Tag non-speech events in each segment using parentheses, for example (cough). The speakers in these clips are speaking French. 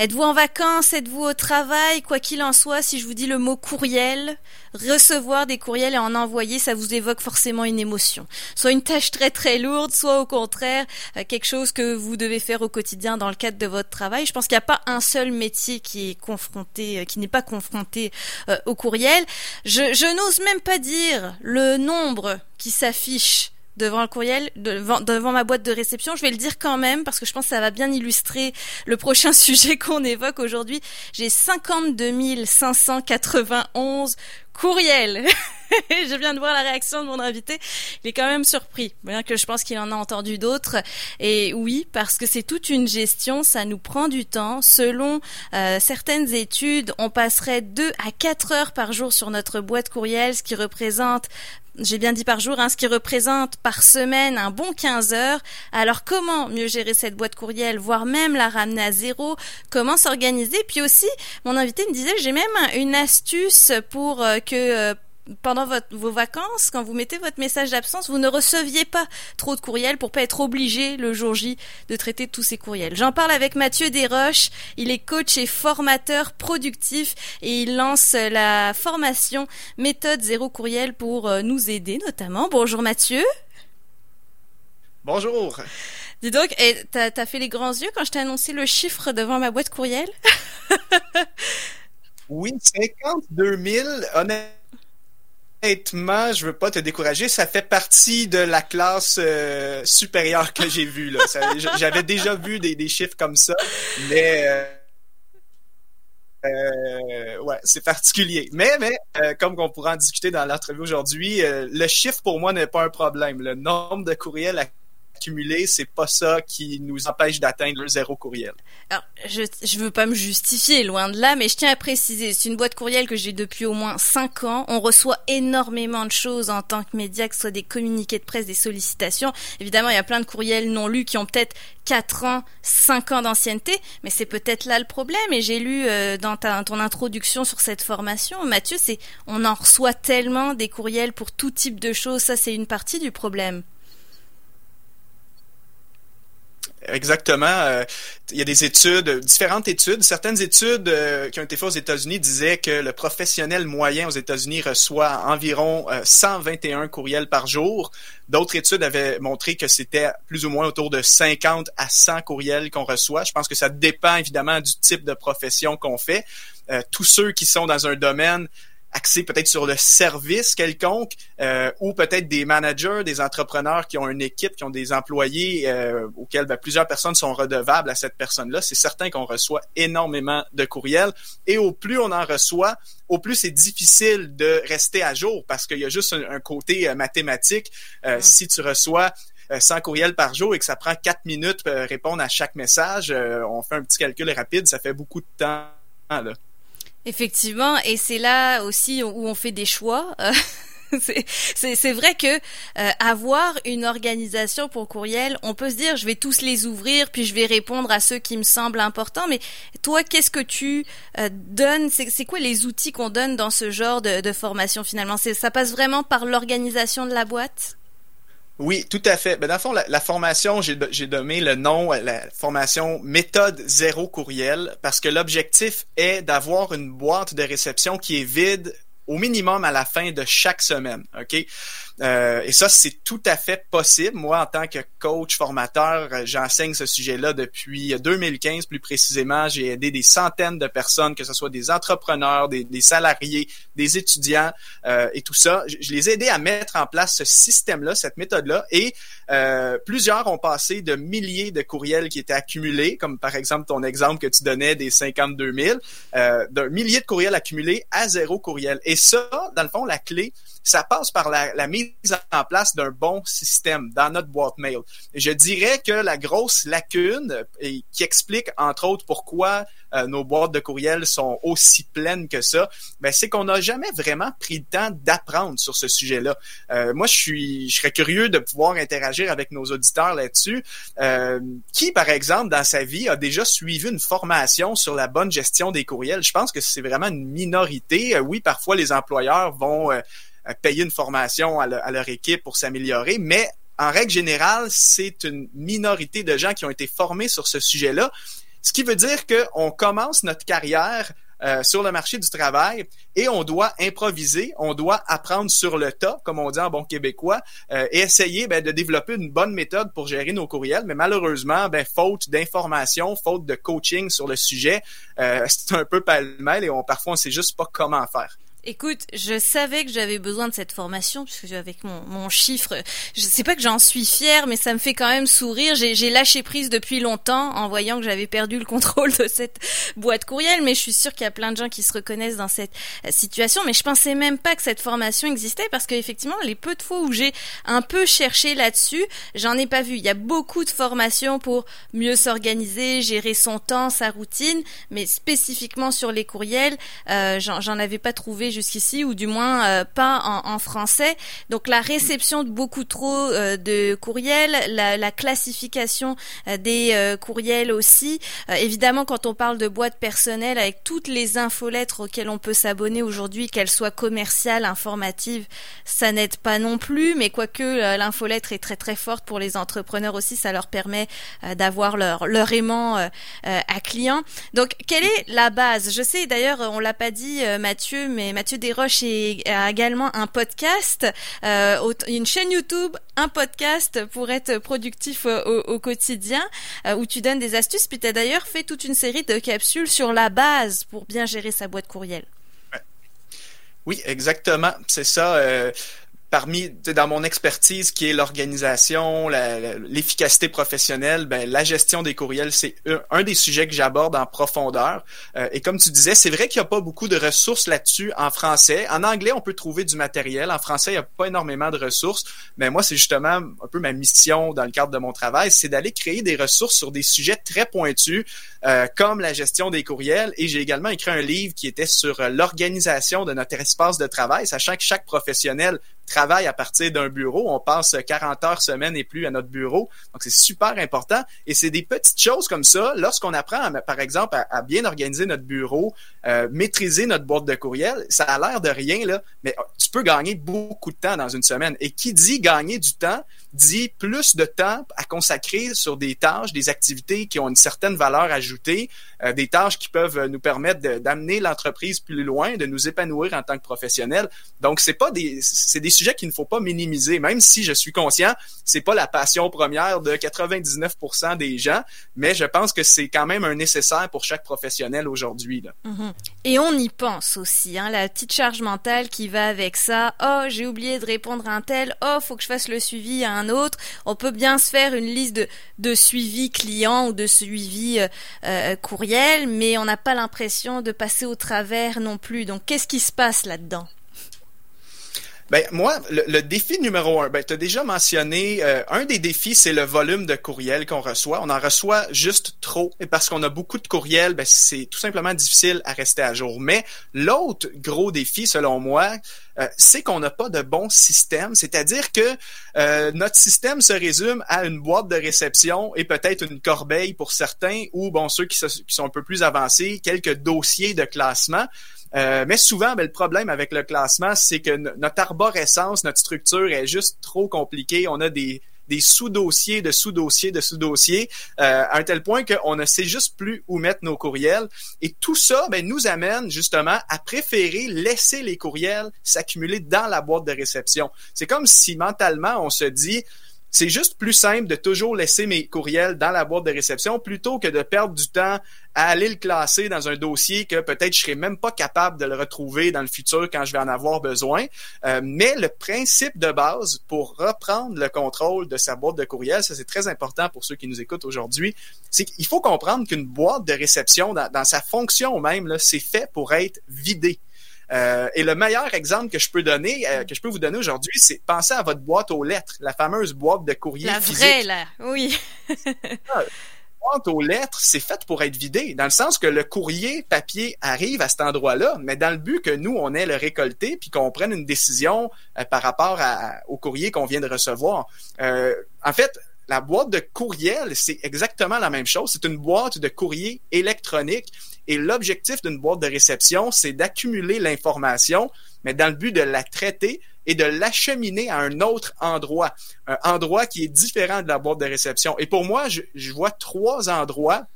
Êtes-vous en vacances? Êtes-vous au travail? Quoi qu'il en soit, si je vous dis le mot courriel, recevoir des courriels et en envoyer, ça vous évoque forcément une émotion. Soit une tâche très très lourde, soit au contraire euh, quelque chose que vous devez faire au quotidien dans le cadre de votre travail. Je pense qu'il n'y a pas un seul métier qui est confronté, euh, qui n'est pas confronté euh, au courriel. Je, je n'ose même pas dire le nombre qui s'affiche devant le courriel, devant, ma boîte de réception. Je vais le dire quand même parce que je pense que ça va bien illustrer le prochain (laughs) sujet qu'on évoque aujourd'hui. J'ai 52 591 courriels. (laughs) (laughs) je viens de voir la réaction de mon invité. Il est quand même surpris, bien que je pense qu'il en a entendu d'autres. Et oui, parce que c'est toute une gestion, ça nous prend du temps. Selon euh, certaines études, on passerait 2 à 4 heures par jour sur notre boîte courriel, ce qui représente j'ai bien dit par jour, hein, ce qui représente par semaine un bon 15 heures. Alors comment mieux gérer cette boîte courriel, voire même la ramener à zéro? Comment s'organiser? Puis aussi, mon invité me disait, j'ai même une astuce pour euh, que euh, pendant votre, vos vacances, quand vous mettez votre message d'absence, vous ne receviez pas trop de courriels pour pas être obligé le jour J de traiter tous ces courriels. J'en parle avec Mathieu Desroches. Il est coach et formateur productif et il lance la formation méthode zéro courriel pour euh, nous aider notamment. Bonjour Mathieu. Bonjour. Dis donc, t'as as fait les grands yeux quand je t'ai annoncé le chiffre devant ma boîte courriel? (laughs) Oui, 52 000. Honnêtement, honnêtement, je veux pas te décourager, ça fait partie de la classe euh, supérieure que j'ai vue. J'avais déjà vu des, chiffres comme ça, mais euh, euh, ouais, c'est particulier. Mais, mais comme on pourra en discuter dans l'entrevue aujourd'hui, le chiffre pour moi n'est pas un problème. Le nombre de courriels à c'est pas ça qui nous empêche d'atteindre le zéro courriel. Alors, je, je veux pas me justifier, loin de là, mais je tiens à préciser, c'est une boîte courriel que j'ai depuis au moins 5 ans. On reçoit énormément de choses en tant que média, que ce soit des communiqués de presse, des sollicitations. Évidemment, il y a plein de courriels non lus qui ont peut-être 4 ans, 5 ans d'ancienneté, mais c'est peut-être là le problème. Et j'ai lu euh, dans ta, ton introduction sur cette formation, Mathieu, c'est on en reçoit tellement des courriels pour tout type de choses. Ça, c'est une partie du problème. Exactement. Euh, il y a des études, différentes études. Certaines études euh, qui ont été faites aux États-Unis disaient que le professionnel moyen aux États-Unis reçoit environ 121 euh, courriels par jour. D'autres études avaient montré que c'était plus ou moins autour de 50 à 100 courriels qu'on reçoit. Je pense que ça dépend évidemment du type de profession qu'on fait. tous ceux qui sont dans un domaine axé peut-être sur le service quelconque euh, ou peut-être des managers, des entrepreneurs qui ont une équipe, qui ont des employés euh, auxquels ben, plusieurs personnes sont redevables à cette personne-là. C'est certain qu'on reçoit énormément de courriels et au plus on en reçoit, au plus c'est difficile de rester à jour parce qu'il y a juste un, côté euh, mathématique. Mm. Si tu reçois 100 courriels par jour et que ça prend 4 minutes pour répondre à chaque message, on fait un petit calcul rapide, ça fait beaucoup de temps. Là. Effectivement, et c'est là aussi où on fait des choix. (laughs) c'est vrai que euh, avoir une organisation pour courriel, on peut se dire je vais tous les ouvrir puis je vais répondre à ceux qui me semblent importants. Mais toi, qu'est-ce que tu euh, donnes? C'est quoi les outils qu'on donne dans ce genre de, de formation finalement? Ça passe vraiment par l'organisation de la boîte? Oui, tout à fait. Ben, dans le fond, la, formation, j'ai donné le nom, euh, la formation méthode zéro courriel, parce que l'objectif est d'avoir une boîte de réception qui est vide au minimum à la fin de chaque semaine. OK? Euh, et ça, c'est tout à fait possible. Moi, en tant que coach formateur, euh, j'enseigne ce sujet-là depuis 2015 plus précisément. J'ai aidé des centaines de personnes, que ce soit des entrepreneurs, des, salariés, des étudiants euh, et tout ça. Je, les ai aidés à mettre en place ce système-là, cette méthode-là. Et plusieurs ont passé de milliers de courriels qui étaient accumulés, comme par exemple ton exemple que tu donnais des 52 000, d'un millier de courriels accumulés à zéro courriel. Et ça, dans le fond, la clé, ça passe par la, mise en place d'un bon système dans notre boîte mail. Je dirais que la grosse lacune et qui explique entre autres pourquoi euh, nos boîtes de courriel sont aussi pleines que ça, ben c'est qu'on n'a jamais vraiment pris le temps d'apprendre sur ce sujet-là. Euh, moi, je suis, je serais curieux de pouvoir interagir avec nos auditeurs là-dessus. Euh, qui, par exemple, dans sa vie, a déjà suivi une formation sur la bonne gestion des courriels? Je pense que c'est vraiment une minorité. oui, parfois les employeurs vont payer une formation à, leur équipe pour s'améliorer, mais en règle générale, c'est une minorité de gens qui ont été formés sur ce sujet-là. Ce qui veut dire qu'on commence notre carrière euh, sur le marché du travail et on doit improviser, on doit apprendre sur le tas, comme on dit en bon québécois, euh, et essayer ben, de développer une bonne méthode pour gérer nos courriels. Mais malheureusement, ben, faute d'information, faute de coaching sur le sujet, euh, (laughs) c'est un peu pêle-mêle et parfois on sait juste pas comment faire. Écoute, je savais que j'avais besoin de cette formation puisque avec mon, chiffre, je sais pas que j'en suis fière, mais ça me fait quand même sourire. J'ai lâché prise depuis longtemps en voyant que j'avais perdu le contrôle de cette boîte courriel, mais je suis sûre qu'il y a plein de gens qui se reconnaissent dans cette euh, situation. Mais je pensais même pas que cette formation existait parce qu'effectivement, les peu de fois où j'ai un peu cherché là-dessus, j'en ai pas vu. Il y a beaucoup de formations pour mieux s'organiser, gérer son temps, sa routine, mais spécifiquement sur les courriels, euh, j'en avais pas trouvé jusqu'ici, ou du moins euh, pas en, français. Donc la réception de beaucoup trop euh, de courriels, la, classification euh, des courriels aussi. évidemment, quand on parle de boîte personnelle, avec toutes les infolettres auxquelles on peut s'abonner aujourd'hui, qu'elles soient commerciales, informatives, ça n'aide pas non plus. Mais quoique l'infolettre est très très forte pour les entrepreneurs aussi, ça leur permet d'avoir leur leur aimant à client. Donc quelle est la base? Je sais d'ailleurs, on l'a pas dit Mathieu, mais Mathieu Desroches a également un podcast, euh, une chaîne YouTube, un podcast pour être productif au, quotidien, euh, où tu donnes des astuces. Puis tu as d'ailleurs fait toute une série de capsules sur la base pour bien gérer sa boîte courriel. Oui, exactement. C'est ça. Euh, parmi dans mon expertise qui est l'organisation, l'efficacité professionnelle, ben, la gestion des courriels, c'est un, des sujets que j'aborde en profondeur. Euh, et comme tu disais, c'est vrai qu'il n'y a pas beaucoup de ressources là-dessus en français. En anglais, on peut trouver du matériel. En français, il n'y a pas énormément de ressources. Mais moi, c'est justement un peu ma mission dans le cadre de mon travail, c'est d'aller créer des ressources sur des sujets très pointus, euh, comme la gestion des courriels. Et j'ai également écrit un livre qui était sur l'organisation de notre espace de travail, sachant que chaque professionnel travaille à partir d'un bureau. On passe 40 heures semaine et plus à notre bureau. Donc, c'est super important. Et c'est des petites choses comme ça. Lorsqu'on apprend, par exemple, à, bien organiser notre bureau, euh, maîtriser notre boîte de courriel, ça a l'air de rien, là, mais tu peux gagner beaucoup de temps dans une semaine. Et qui dit gagner du temps, dit plus de temps à consacrer sur des tâches, des activités qui ont une certaine valeur ajoutée, euh, des tâches qui peuvent nous permettre d'amener l'entreprise plus loin, de nous épanouir en tant que professionnels. Donc, c'est pas des, c'est des sujets qu'il ne faut pas minimiser, même si je suis conscient, c'est pas la passion première de 99% des gens, mais je pense que c'est quand même un nécessaire pour chaque professionnel aujourd'hui. Mm-hmm. Et on y pense aussi, hein, la petite charge mentale qui va avec ça. Oh, j'ai oublié de répondre à un tel. Oh, faut que je fasse le suivi à un autre. On peut bien se faire une liste de, de suivi client ou de suivi euh, euh, courriel, mais on n'a pas l'impression de passer au travers non plus. Donc, qu'est-ce qui se passe là-dedans? Ben moi, le, défi numéro un, ben tu as déjà mentionné, euh, un des défis, c'est le volume de courriels qu'on reçoit. On en reçoit juste trop, et parce qu'on a beaucoup de courriels, ben, c'est tout simplement difficile à rester à jour. Mais l'autre gros défi, selon moi, euh, c'est qu'on n'a pas de bon système, c'est-à-dire que euh, notre système se résume à une boîte de réception et peut-être une corbeille pour certains, ou bon ceux qui sont un peu plus avancés, quelques dossiers de classement. Euh, mais souvent, ben, le problème avec le classement, c'est que notre arborescence, notre structure est juste trop compliquée. On a des, des sous-dossiers de sous-dossiers de sous-dossiers, euh, à un tel point qu'on ne sait juste plus où mettre nos courriels. Et tout ça ben, nous amène justement à préférer laisser les courriels s'accumuler dans la boîte de réception. C'est comme si mentalement on se dit, c'est juste plus simple de toujours laisser mes courriels dans la boîte de réception plutôt que de perdre du temps à aller le classer dans un dossier que peut-être je serai même pas capable de le retrouver dans le futur quand je vais en avoir besoin. Euh, mais le principe de base pour reprendre le contrôle de sa boîte de courriel, ça c'est très important pour ceux qui nous écoutent aujourd'hui, c'est qu'il faut comprendre qu'une boîte de réception, dans, sa fonction même, c'est fait pour être vidée. Euh, et le meilleur exemple que je peux donner, euh, que je peux vous donner aujourd'hui, c'est penser à votre boîte aux lettres, la fameuse boîte de courrier la physique. vraie, là, oui. Ah, boîte aux lettres, c'est fait pour être vidé, dans le sens que le courrier papier arrive à cet endroit-là, mais dans le but que nous, on ait le récolté, puis qu'on prenne une décision euh, par rapport au courrier qu'on vient de recevoir. en fait, la boîte de courriel, c'est exactement la même chose. C'est une boîte de courrier électronique et l'objectif d'une boîte de réception, c'est d'accumuler l'information, mais dans le but de la traiter et de l'acheminer à un autre endroit, un endroit qui est différent de la boîte de réception. Et pour moi, je, vois trois endroits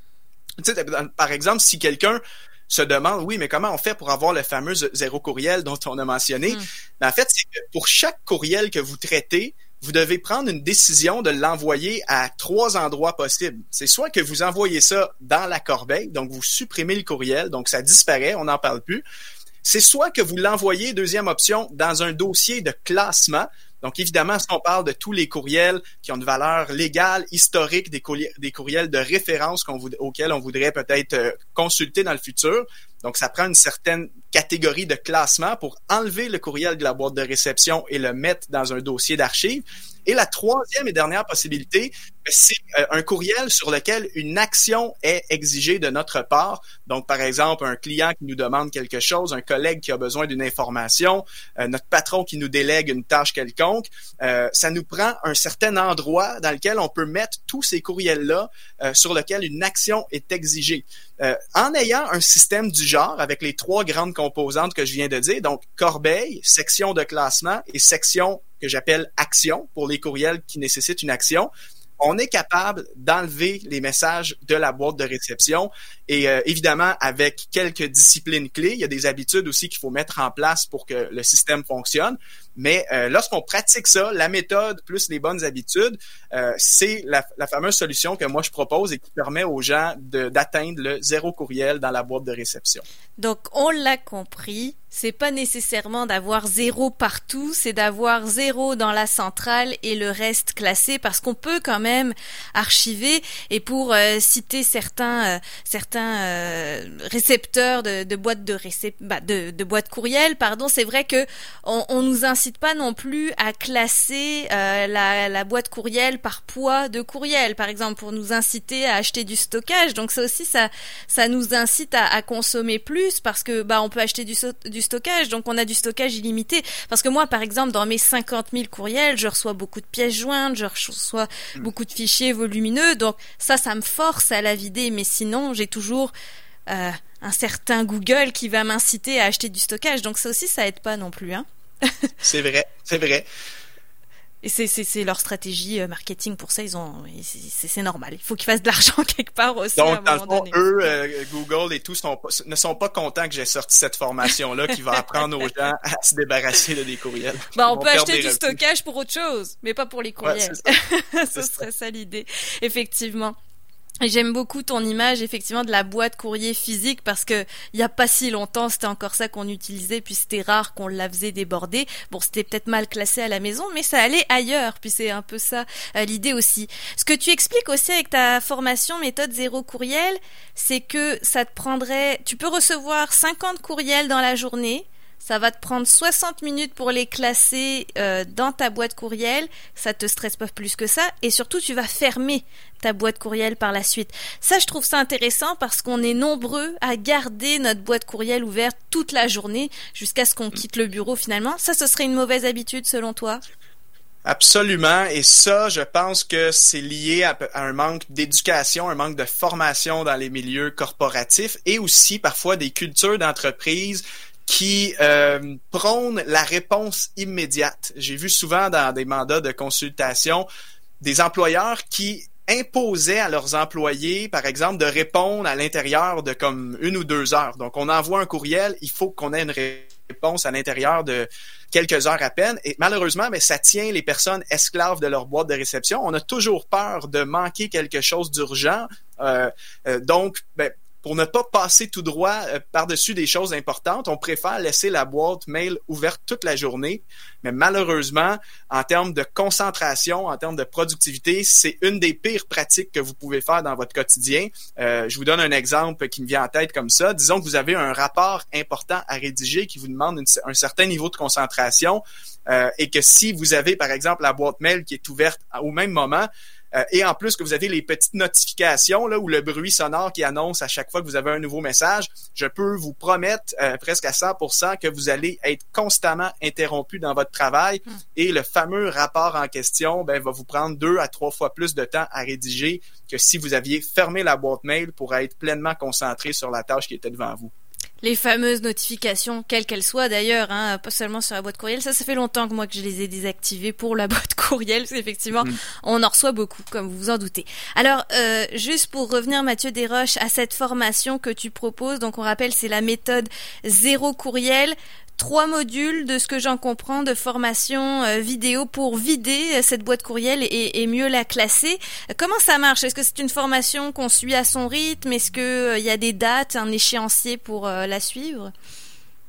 par exemple, si quelqu'un se demande, oui, mais comment on fait pour avoir le fameux zéro courriel dont on a mentionné? Hmm. Ben, en fait, c'est que pour chaque courriel que vous traitez, vous devez prendre une décision de l'envoyer à trois endroits possibles. C'est soit que vous envoyez ça dans la corbeille, donc vous supprimez le courriel, donc ça disparaît, on n'en parle plus. C'est soit que vous l'envoyez, deuxième option, dans un dossier de classement. Donc, évidemment, si on parle de tous les courriels qui ont une valeur légale, historique, des courriels, de référence auxquels on voudrait peut-être euh, consulter dans le futur. Donc, ça prend une certaine catégorie de classement pour enlever le courriel de la boîte de réception et le mettre dans un dossier d'archives. Et la troisième et dernière possibilité, c'est euh, un courriel sur lequel une action est exigée de notre part. Donc, par exemple, un client qui nous demande quelque chose, un collègue qui a besoin d'une information, euh, notre patron qui nous délègue une tâche quelconque. Euh, ça nous prend un certain endroit dans lequel on peut mettre tous ces courriels-là sur lequel une action est exigée. en ayant un système du genre avec les trois grandes composantes que je viens de dire, donc corbeille, section de classement et section que j'appelle action pour les courriels qui nécessitent une action, on est capable d'enlever les messages de la boîte de réception et euh, évidemment avec quelques disciplines clés, il y a des habitudes aussi qu'il faut mettre en place pour que le système fonctionne. Mais euh, lorsqu'on pratique ça, la méthode plus les bonnes habitudes, euh, c'est la, la, fameuse solution que moi je propose et qui permet aux gens d'atteindre le zéro courriel dans la boîte de réception. Donc on l'a compris, c'est pas nécessairement d'avoir zéro partout, c'est d'avoir zéro dans la centrale et le reste classé parce qu'on peut quand même archiver. Et pour euh, citer certains certains récepteurs de, de boîtes de, récep bah, de, de boîtes courriel, pardon, c'est vrai que on, on nous incite pas non plus à classer euh, la, boîte courriel par poids de courriel, par exemple, pour nous inciter à acheter du stockage. Donc ça aussi, ça, ça nous incite à, consommer plus parce que bah on peut acheter du, du stockage, donc on a du stockage illimité. Parce que moi, par exemple, dans mes 50 000 courriels, je reçois beaucoup de pièces jointes, je reçois mm. beaucoup de fichiers volumineux, donc ça, ça me force à la vider. Mais sinon, j'ai toujours euh, un certain Google qui va m'inciter à acheter du stockage. Donc ça aussi, ça aide pas non plus. Hein c'est vrai, c'est vrai. Et c'est leur stratégie euh, marketing pour ça. Ils ont, c'est normal. Il faut qu'ils fassent de l'argent (laughs) quelque part aussi. Donc, à un eux, euh, Google et tout ne sont pas contents que j'ai sorti cette formation-là qui va (laughs) apprendre aux gens à se débarrasser de des courriels. Bah, on peut acheter du stockage pour autre chose, mais pas pour les courriels. (laughs) ce serait ça l'idée. Effectivement. J'aime beaucoup ton image effectivement de la boîte courrier physique parce que il y a pas si longtemps c'était encore ça qu'on utilisait puis c'était rare qu'on la faisait déborder. Bon c'était peut-être mal classé à la maison mais ça allait ailleurs puis c'est un peu ça euh, l'idée aussi. Ce que tu expliques aussi avec ta formation méthode zéro courriel c'est que ça te prendrait tu peux recevoir 50 courriels dans la journée ça va te prendre 60 minutes pour les classer euh, dans ta boîte courriel. Ça te stresse pas plus que ça. Et surtout, tu vas fermer ta boîte courriel par la suite. Ça, je trouve ça intéressant parce qu'on est nombreux à garder notre boîte courriel ouverte toute la journée jusqu'à ce qu'on quitte le bureau finalement. Ça, ce serait une mauvaise habitude selon toi? Absolument. Et ça, je pense que c'est lié à, un manque d'éducation, un manque de formation dans les milieux corporatifs et aussi parfois des cultures d'entreprise qui euh, prône la réponse immédiate. J'ai vu souvent dans des mandats de consultation des employeurs qui imposaient à leurs employés, par exemple, de répondre à l'intérieur de comme une ou deux heures. Donc, on envoie un courriel, il faut qu'on ait une réponse à l'intérieur de quelques heures à peine. Et malheureusement, mais ça tient les personnes esclaves de leur boîte de réception. On a toujours peur de manquer quelque chose d'urgent. Euh, euh, donc, ben, pour ne pas passer tout droit euh, par-dessus des choses importantes, on préfère laisser la boîte mail ouverte toute la journée. Mais malheureusement, en termes de concentration, en termes de productivité, c'est une des pires pratiques que vous pouvez faire dans votre quotidien. Euh, je vous donne un exemple qui me vient en tête comme ça. Disons que vous avez un rapport important à rédiger qui vous demande un certain niveau de concentration euh, et que si vous avez, par exemple, la boîte mail qui est ouverte au même moment, et en plus que vous avez les petites notifications là, ou le bruit sonore qui annonce à chaque fois que vous avez un nouveau message, je peux vous promettre euh, presque à 100% que vous allez être constamment interrompu dans votre travail hmm. et le fameux rapport en question ben, va vous prendre deux à trois fois plus de temps à rédiger que si vous aviez fermé la boîte mail pour être pleinement concentré sur la tâche qui était devant vous. Les fameuses notifications, quelles qu'elles soient d'ailleurs, hein, pas seulement sur la boîte courriel. Ça, ça fait longtemps que moi que je les ai désactivées pour la (laughs) boîte courriel, parce qu'effectivement, mm. on en reçoit beaucoup, comme vous vous en doutez. Alors, euh, juste pour revenir, Mathieu Desroches, à cette formation que tu proposes, donc on rappelle, c'est la méthode zéro courriel trois modules de ce que j'en comprends de formation euh, vidéo pour vider euh, cette boîte courriel et, mieux la classer. Comment ça marche? Est-ce que c'est une formation qu'on suit à son rythme? Est-ce qu'il euh, y a des dates, un échéancier pour la suivre?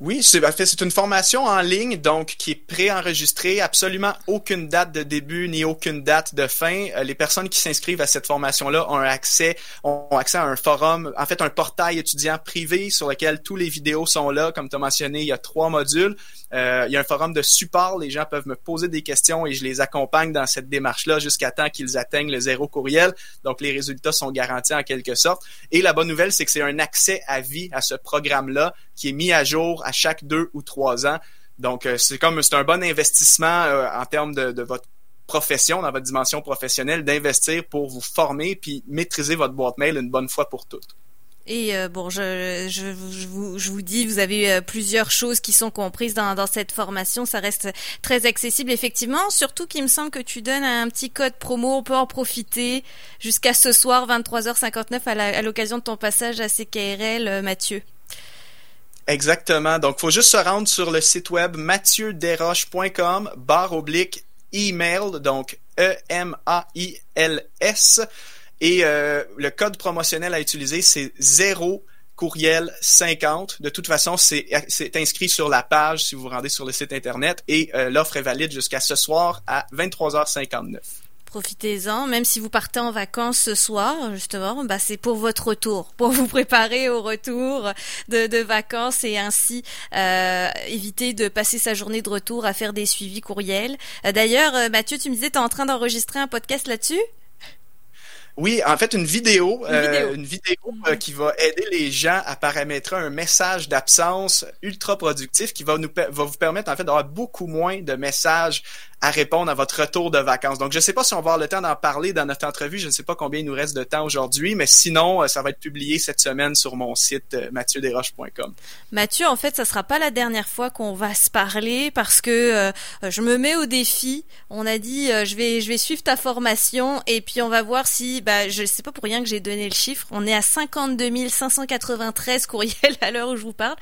Oui, c'est une formation en ligne donc qui est préenregistrée, absolument aucune date de début ni aucune date de fin. Euh, les personnes qui s'inscrivent à cette formation-là ont accès ont accès à un forum, en fait un portail étudiant privé sur lequel tous les vidéos sont là. Comme tu as mentionné, il y a trois modules. Euh, il y a un forum de support, les gens peuvent me poser des questions et je les accompagne dans cette démarche-là jusqu'à temps qu'ils atteignent le zéro courriel. Donc les résultats sont garantis en quelque sorte. Et la bonne nouvelle, c'est que c'est un accès à vie à ce programme-là qui est mis à jour à chaque deux ou trois ans. Donc euh, c'est comme c'est un bon investissement euh, en termes de, votre profession, dans votre dimension professionnelle, d'investir pour vous former puis maîtriser votre boîte mail une bonne fois pour toutes. Et euh, bon, je, je, vous, je vous dis, vous avez plusieurs choses qui sont comprises dans, dans cette formation. Ça reste très accessible, effectivement. Surtout qu'il me semble que tu donnes un petit code promo. On peut en profiter jusqu'à ce soir, 23h59, à l'occasion de ton passage à CKRL, Mathieu. Exactement. Donc, faut juste se rendre sur le site web mathieuderoche.com, barre oblique email, donc E-M-A-I-L-S. Et euh, le code promotionnel à utiliser, c'est 0 courriel 50. De toute façon, c'est inscrit sur la page si vous vous rendez sur le site Internet et euh, l'offre est valide jusqu'à ce soir à 23h59 profitez-en, même si vous partez en vacances ce soir, justement, bah c'est pour votre retour, pour vous préparer au retour de, vacances et ainsi euh, éviter de passer sa journée de retour à faire des suivis courriels. Euh, d'ailleurs, Mathieu, tu me disais, tu en train d'enregistrer un podcast là-dessus? Oui, en fait, une vidéo, une vidéo, euh, euh, qui va aider les gens à paramétrer un message d'absence ultra productif qui va nous va vous permettre en fait d'avoir beaucoup moins de messages à répondre à votre retour de vacances. Donc, je ne sais pas si on va avoir le temps d'en parler dans notre entrevue. Je ne sais pas combien il nous reste de temps aujourd'hui, mais sinon, euh, ça va être publié cette semaine sur mon site euh, mathieuderoche.com. Mathieu, en fait, ça sera pas la dernière fois qu'on va se parler parce que euh, je me mets au défi. On a dit, je vais, je vais suivre ta formation et puis on va voir si, bah, je sais pas pour rien que j'ai donné le chiffre. On est à 52 593 courriels (laughs) à l'heure où je vous parle.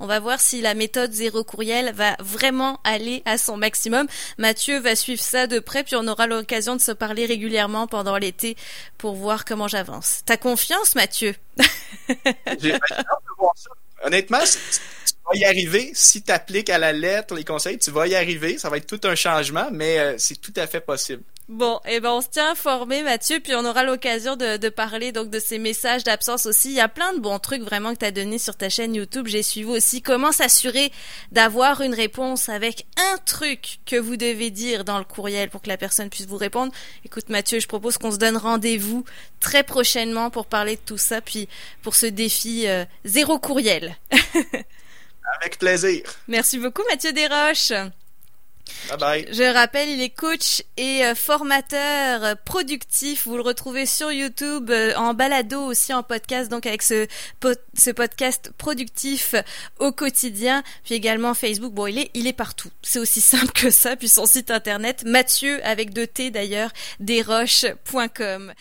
On va voir si la méthode zéro courriel va vraiment aller à son maximum. Mathieu, va suivre ça de près, puis on aura l'occasion de se parler régulièrement pendant l'été pour voir comment j'avance. T'as confiance, Mathieu? (laughs) J'ai Honnêtement, tu vas y arriver. Si tu appliques à la lettre les conseils, tu vas y arriver. Ça va être tout un changement, mais euh, c'est tout à fait possible. Bon, et eh ben on se tient informé, Mathieu, puis on aura l'occasion de, de, parler donc de ces messages d'absence aussi. Il y a plein de bons trucs vraiment que tu as donné sur ta chaîne YouTube. J'ai suivi aussi comment s'assurer d'avoir une réponse avec un truc que vous devez dire dans le courriel pour que la personne puisse vous répondre. Écoute, Mathieu, je propose qu'on se donne rendez-vous très prochainement pour parler de tout ça, puis pour ce défi euh, zéro courriel. (laughs) avec plaisir. Merci beaucoup, Mathieu Desroches. Bye bye. Je rappelle, il est coach et euh, formateur productif. Vous le retrouvez sur YouTube, euh, en balado aussi en podcast, donc avec ce, ce podcast productif au quotidien, puis également Facebook. Bon, il est, il est partout. C'est aussi (laughs) simple que ça. Puis son site internet, Mathieu avec deux T d'ailleurs, desroches.com.